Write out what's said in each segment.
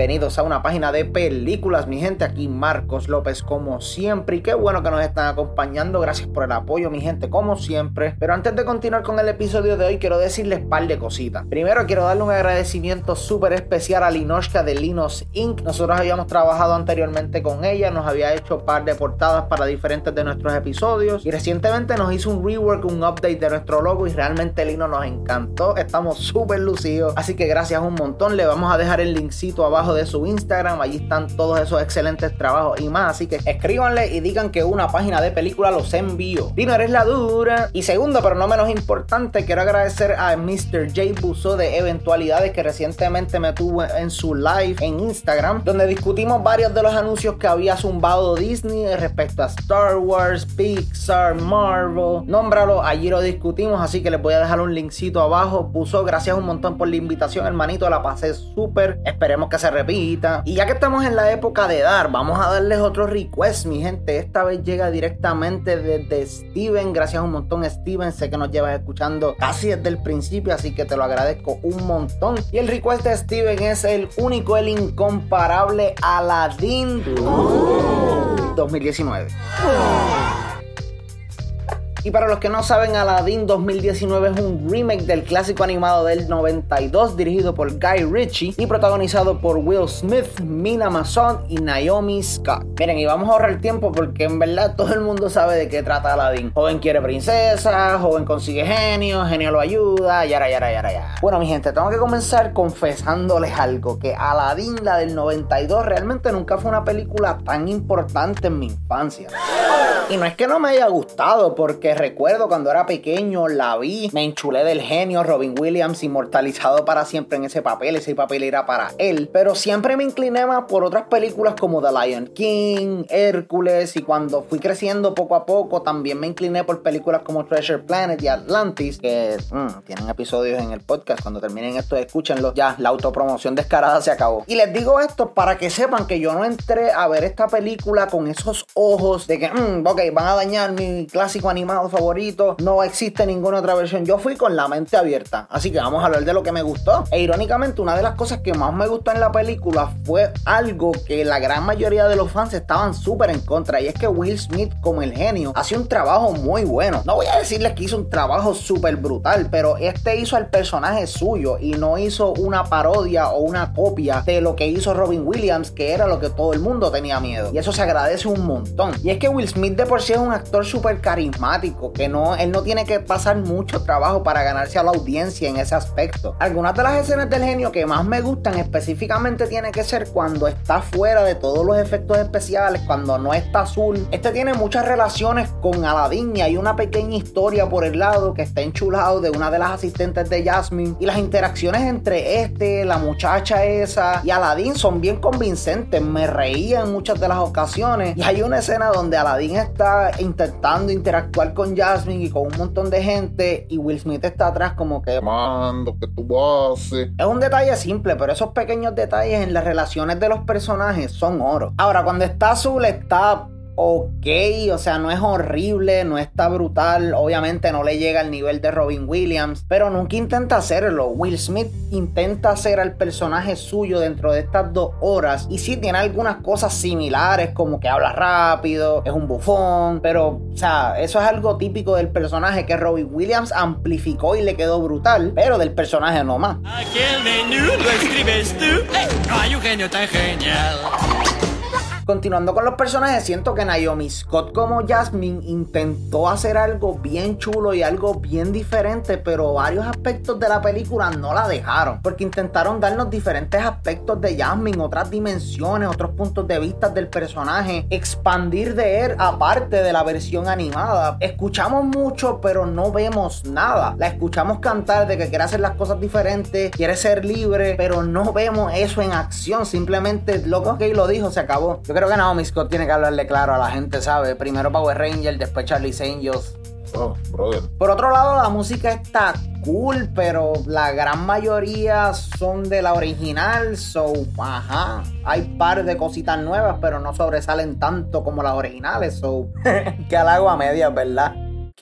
bienvenidos a una página de películas, mi gente. Aquí Marcos López, como siempre. Y qué bueno que nos están acompañando. Gracias por el apoyo, mi gente, como siempre. Pero antes de continuar con el episodio de hoy, quiero decirles un par de cositas. Primero, quiero darle un agradecimiento súper especial a Linoshka de Linos Inc. Nosotros habíamos trabajado anteriormente con ella, nos había hecho un par de portadas para diferentes de nuestros episodios. Y recientemente nos hizo un rework, un update de nuestro logo. Y realmente Lino nos encantó. Estamos súper lucidos. Así que gracias un montón. Le vamos a dejar el linkcito abajo de su Instagram. Allí están todos esos excelentes trabajos y más. Así que escríbanle y digan que una página de película los envío. Dino, eres la dura. Y segundo, pero no menos importante, quiero agradecer a Mr. J Buso de Eventualidades que recientemente me tuvo en su live en Instagram, donde discutimos varios de los anuncios que había zumbado Disney respecto a Star Wars, Pixar, Marvel. Nómbralo, allí lo discutimos, así que les voy a dejar un linkcito abajo. Buso, gracias un montón por la invitación, hermanito. La pasé súper. Esperemos que se repita. Y ya que estamos en la época de dar, vamos a darles otro request, mi gente. Esta vez llega directamente desde Steven. Gracias un montón, Steven. Sé que nos llevas escuchando casi desde el principio, así que te lo agradezco un montón. Y el request de Steven es el único, el incomparable Aladdin 2019. Y para los que no saben, Aladdin 2019 es un remake del clásico animado del 92 dirigido por Guy Ritchie y protagonizado por Will Smith, Mina Mason y Naomi Scott. Miren, y vamos a ahorrar tiempo porque en verdad todo el mundo sabe de qué trata Aladdin. Joven quiere princesa, joven consigue genio, genio lo ayuda, yara, yara, yara, yara. Bueno, mi gente, tengo que comenzar confesándoles algo, que Aladdin, la del 92, realmente nunca fue una película tan importante en mi infancia. Y no es que no me haya gustado, porque recuerdo cuando era pequeño, la vi, me enchulé del genio Robin Williams, inmortalizado para siempre en ese papel, ese papel era para él. Pero siempre me incliné más por otras películas como The Lion King, Hércules, y cuando fui creciendo poco a poco, también me incliné por películas como Treasure Planet y Atlantis, que mm, tienen episodios en el podcast. Cuando terminen esto, escúchenlo. Ya, la autopromoción descarada se acabó. Y les digo esto para que sepan que yo no entré a ver esta película con esos ojos de que, mm, ok, van a dañar mi clásico animado favorito, no existe ninguna otra versión. Yo fui con la mente abierta, así que vamos a hablar de lo que me gustó. E irónicamente, una de las cosas que más me gustó en la película fue algo que la gran mayoría de los fans estaban súper en contra, y es que Will Smith, como el genio, hacía un trabajo muy bueno. No voy a decirles que hizo un trabajo súper brutal, pero este hizo al personaje suyo y no hizo una parodia o una copia de lo que hizo Robin Williams, que era lo que todo el mundo tenía miedo. Y eso se agradece un montón. Y es que Will Smith por sí es un actor súper carismático, que no, él no tiene que pasar mucho trabajo para ganarse a la audiencia en ese aspecto. Algunas de las escenas del genio que más me gustan específicamente tiene que ser cuando está fuera de todos los efectos especiales, cuando no está azul. Este tiene muchas relaciones con Aladdin y hay una pequeña historia por el lado que está enchulado de una de las asistentes de Jasmine y las interacciones entre este, la muchacha esa y Aladdin son bien convincentes. Me reía en muchas de las ocasiones y hay una escena donde Aladdin está intentando interactuar con Jasmine y con un montón de gente y Will Smith está atrás como que Mando, ¿qué tú haces? es un detalle simple, pero esos pequeños detalles en las relaciones de los personajes son oro. Ahora, cuando está azul está ok, o sea, no es horrible, no está brutal, obviamente no le llega al nivel de Robin Williams, pero nunca intenta hacerlo. Will Smith intenta hacer al personaje suyo dentro de estas dos horas y sí tiene algunas cosas similares, como que habla rápido, es un bufón, pero, o sea, eso es algo típico del personaje que Robin Williams amplificó y le quedó brutal, pero del personaje no más. Aquel menú lo escribes tú. Genial. Continuando con los personajes, siento que Naomi Scott como Jasmine intentó hacer algo bien chulo y algo bien diferente, pero varios aspectos de la película no la dejaron, porque intentaron darnos diferentes aspectos de Jasmine, otras dimensiones, otros puntos de vista del personaje, expandir de él aparte de la versión animada. Escuchamos mucho, pero no vemos nada. La escuchamos cantar de que quiere hacer las cosas diferentes, quiere ser libre, pero no vemos eso en acción. Simplemente lo que lo dijo, se acabó. Yo creo que Naomi Scott tiene que hablarle claro a la gente, ¿sabe? Primero Power Ranger, después Charlie's Angels. Oh, brother. Por otro lado, la música está cool, pero la gran mayoría son de la original, so, ajá. Hay par de cositas nuevas, pero no sobresalen tanto como las originales, so, que halago a medias, ¿verdad?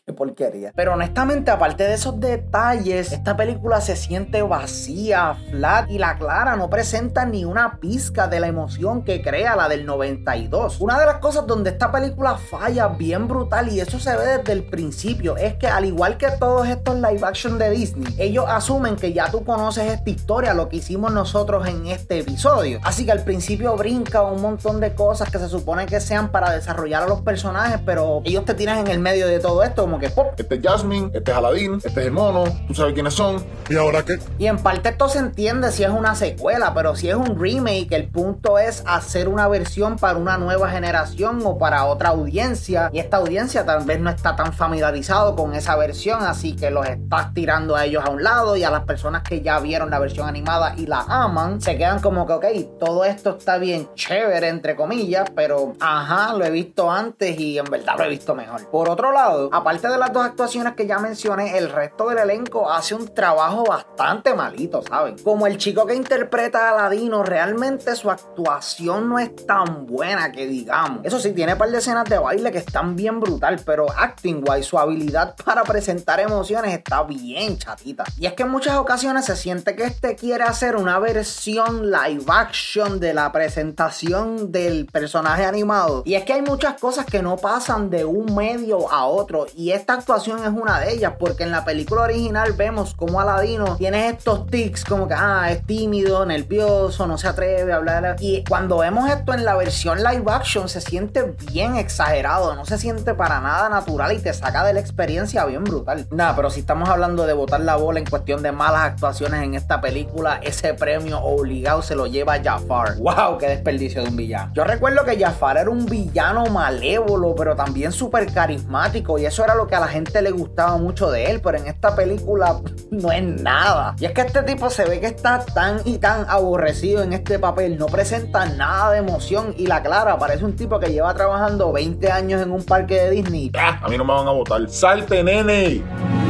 ¿Qué porquería. Pero honestamente, aparte de esos detalles, esta película se siente vacía, flat y la clara no presenta ni una pizca de la emoción que crea la del 92. Una de las cosas donde esta película falla bien brutal y eso se ve desde el principio es que al igual que todos estos live action de Disney, ellos asumen que ya tú conoces esta historia, lo que hicimos nosotros en este episodio. Así que al principio brinca un montón de cosas que se supone que sean para desarrollar a los personajes, pero ellos te tiran en el medio de todo esto que pop. Este es Jasmine, este es Aladdin, este es el mono, tú sabes quiénes son. ¿Y ahora qué? Y en parte esto se entiende si es una secuela, pero si es un remake, el punto es hacer una versión para una nueva generación o para otra audiencia. Y esta audiencia tal vez no está tan familiarizado con esa versión, así que los estás tirando a ellos a un lado y a las personas que ya vieron la versión animada y la aman, se quedan como que, ok, todo esto está bien chévere, entre comillas, pero ajá, lo he visto antes y en verdad lo he visto mejor. Por otro lado, aparte de las dos actuaciones que ya mencioné, el resto del elenco hace un trabajo bastante malito, ¿saben? Como el chico que interpreta a Aladino, realmente su actuación no es tan buena que digamos. Eso sí, tiene un par de escenas de baile que están bien brutal, pero acting wise, su habilidad para presentar emociones está bien chatita. Y es que en muchas ocasiones se siente que este quiere hacer una versión live action de la presentación del personaje animado. Y es que hay muchas cosas que no pasan de un medio a otro. Y esta actuación es una de ellas, porque en la película original vemos como Aladino tiene estos tics como que, ah, es tímido, nervioso, no se atreve a hablar. Y cuando vemos esto en la versión live action se siente bien exagerado, no se siente para nada natural y te saca de la experiencia bien brutal. Nada, pero si estamos hablando de botar la bola en cuestión de malas actuaciones en esta película, ese premio obligado se lo lleva Jafar. ¡Wow! ¡Qué desperdicio de un villano! Yo recuerdo que Jafar era un villano malévolo, pero también súper carismático y eso era lo que a la gente le gustaba mucho de él, pero en esta película no es nada. Y es que este tipo se ve que está tan y tan aborrecido en este papel, no presenta nada de emoción y la clara parece un tipo que lleva trabajando 20 años en un parque de Disney. Ah, a mí no me van a votar. ¡Salte, nene!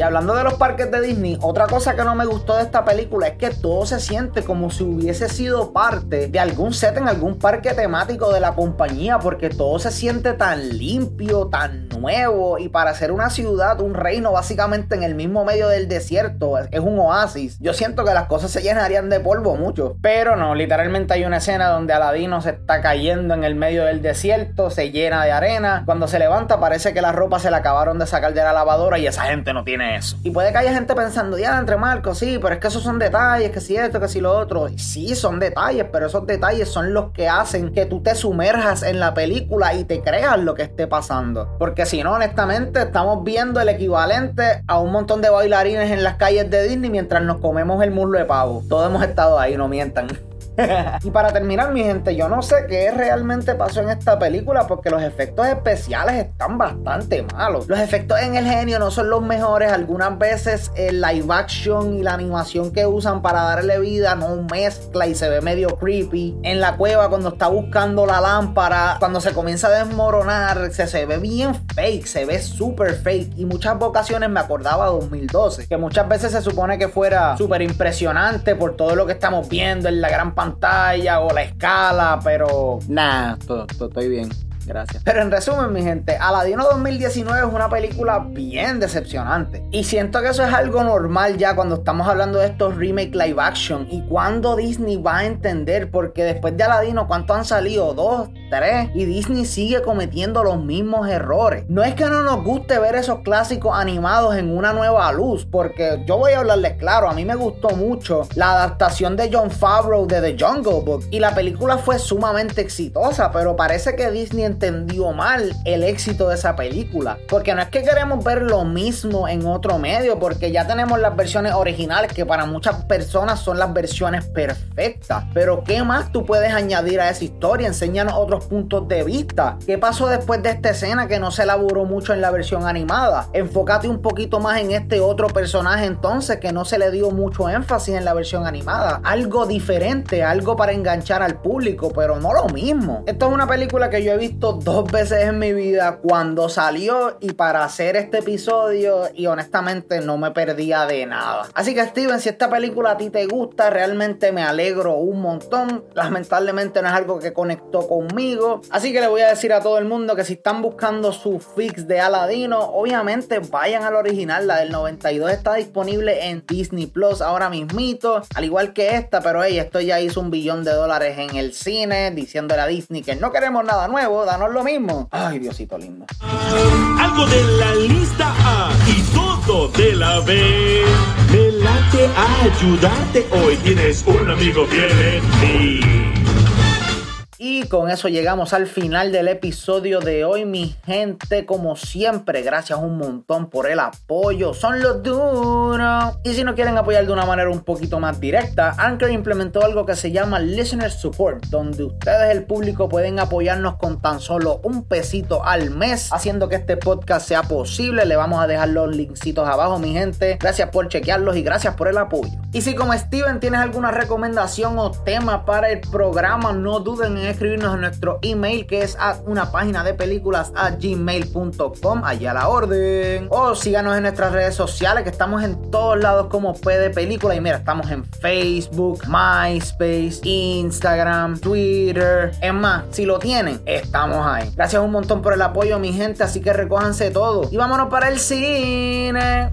Y hablando de los parques de Disney, otra cosa que no me gustó de esta película es que todo se siente como si hubiese sido parte de algún set en algún parque temático de la compañía, porque todo se siente tan limpio, tan nuevo, y para ser una ciudad, un reino básicamente en el mismo medio del desierto, es un oasis. Yo siento que las cosas se llenarían de polvo mucho, pero no, literalmente hay una escena donde Aladino se está cayendo en el medio del desierto, se llena de arena, cuando se levanta parece que la ropa se la acabaron de sacar de la lavadora y esa gente no tiene eso. Y puede que haya gente pensando, ya, entre Marcos, sí, pero es que esos son detalles, que si esto, que si lo otro. Y sí, son detalles, pero esos detalles son los que hacen que tú te sumerjas en la película y te creas lo que esté pasando. Porque si no, honestamente, estamos viendo el equivalente a un montón de bailarines en las calles de Disney mientras nos comemos el muslo de pavo. Todos hemos estado ahí, no mientan. y para terminar, mi gente, yo no sé qué realmente pasó en esta película porque los efectos especiales están bastante malos. Los efectos en el genio no son los mejores. Algunas veces el live action y la animación que usan para darle vida no mezcla y se ve medio creepy. En la cueva, cuando está buscando la lámpara, cuando se comienza a desmoronar, se, se ve bien fake, se ve súper fake. Y muchas ocasiones me acordaba 2012, que muchas veces se supone que fuera súper impresionante por todo lo que estamos viendo en la gran pantalla o la escala, pero nada, todo, todo estoy bien. Gracias. Pero en resumen, mi gente, Aladino 2019 es una película bien decepcionante. Y siento que eso es algo normal ya cuando estamos hablando de estos remake live action. Y cuando Disney va a entender, porque después de Aladino, ¿cuántos han salido? Dos, Y Disney sigue cometiendo los mismos errores. No es que no nos guste ver esos clásicos animados en una nueva luz, porque yo voy a hablarles claro, a mí me gustó mucho la adaptación de John Favreau de The Jungle Book. Y la película fue sumamente exitosa, pero parece que Disney entendió mal el éxito de esa película. Porque no es que queremos ver lo mismo en otro medio, porque ya tenemos las versiones originales que para muchas personas son las versiones perfectas. Pero ¿qué más tú puedes añadir a esa historia? Enséñanos otros puntos de vista. ¿Qué pasó después de esta escena que no se elaboró mucho en la versión animada? Enfócate un poquito más en este otro personaje entonces que no se le dio mucho énfasis en la versión animada. Algo diferente, algo para enganchar al público, pero no lo mismo. Esto es una película que yo he visto dos veces en mi vida cuando salió y para hacer este episodio y honestamente no me perdía de nada. Así que Steven, si esta película a ti te gusta, realmente me alegro un montón. Lamentablemente no es algo que conectó conmigo. Así que le voy a decir a todo el mundo que si están buscando su fix de Aladino, obviamente vayan al original. La del 92 está disponible en Disney Plus ahora mismito. Al igual que esta, pero hey, esto ya hizo un billón de dólares en el cine diciéndole a Disney que no queremos nada nuevo, danos lo mismo. Ay, Diosito lindo. Algo de la lista A y todo de la B. Me late a ayudarte. Hoy tienes un amigo fiel en ti. Y con eso llegamos al final del episodio de hoy, mi gente. Como siempre, gracias un montón por el apoyo. Son los duros. Y si no quieren apoyar de una manera un poquito más directa, Anchor implementó algo que se llama Listener Support, donde ustedes, el público, pueden apoyarnos con tan solo un pesito al mes, haciendo que este podcast sea posible. Le vamos a dejar los linksitos abajo, mi gente. Gracias por chequearlos y gracias por el apoyo. Y si como Steven tienes alguna recomendación o tema para el programa, no duden en escribirnos en nuestro email que es a una página de películas a gmail.com, allá la orden. O síganos en nuestras redes sociales que estamos en todos lados como P de película. Y mira, estamos en Facebook, MySpace, Instagram, Twitter. Es más, si lo tienen, estamos ahí. Gracias un montón por el apoyo, mi gente. Así que recójanse todo. Y vámonos para el cine.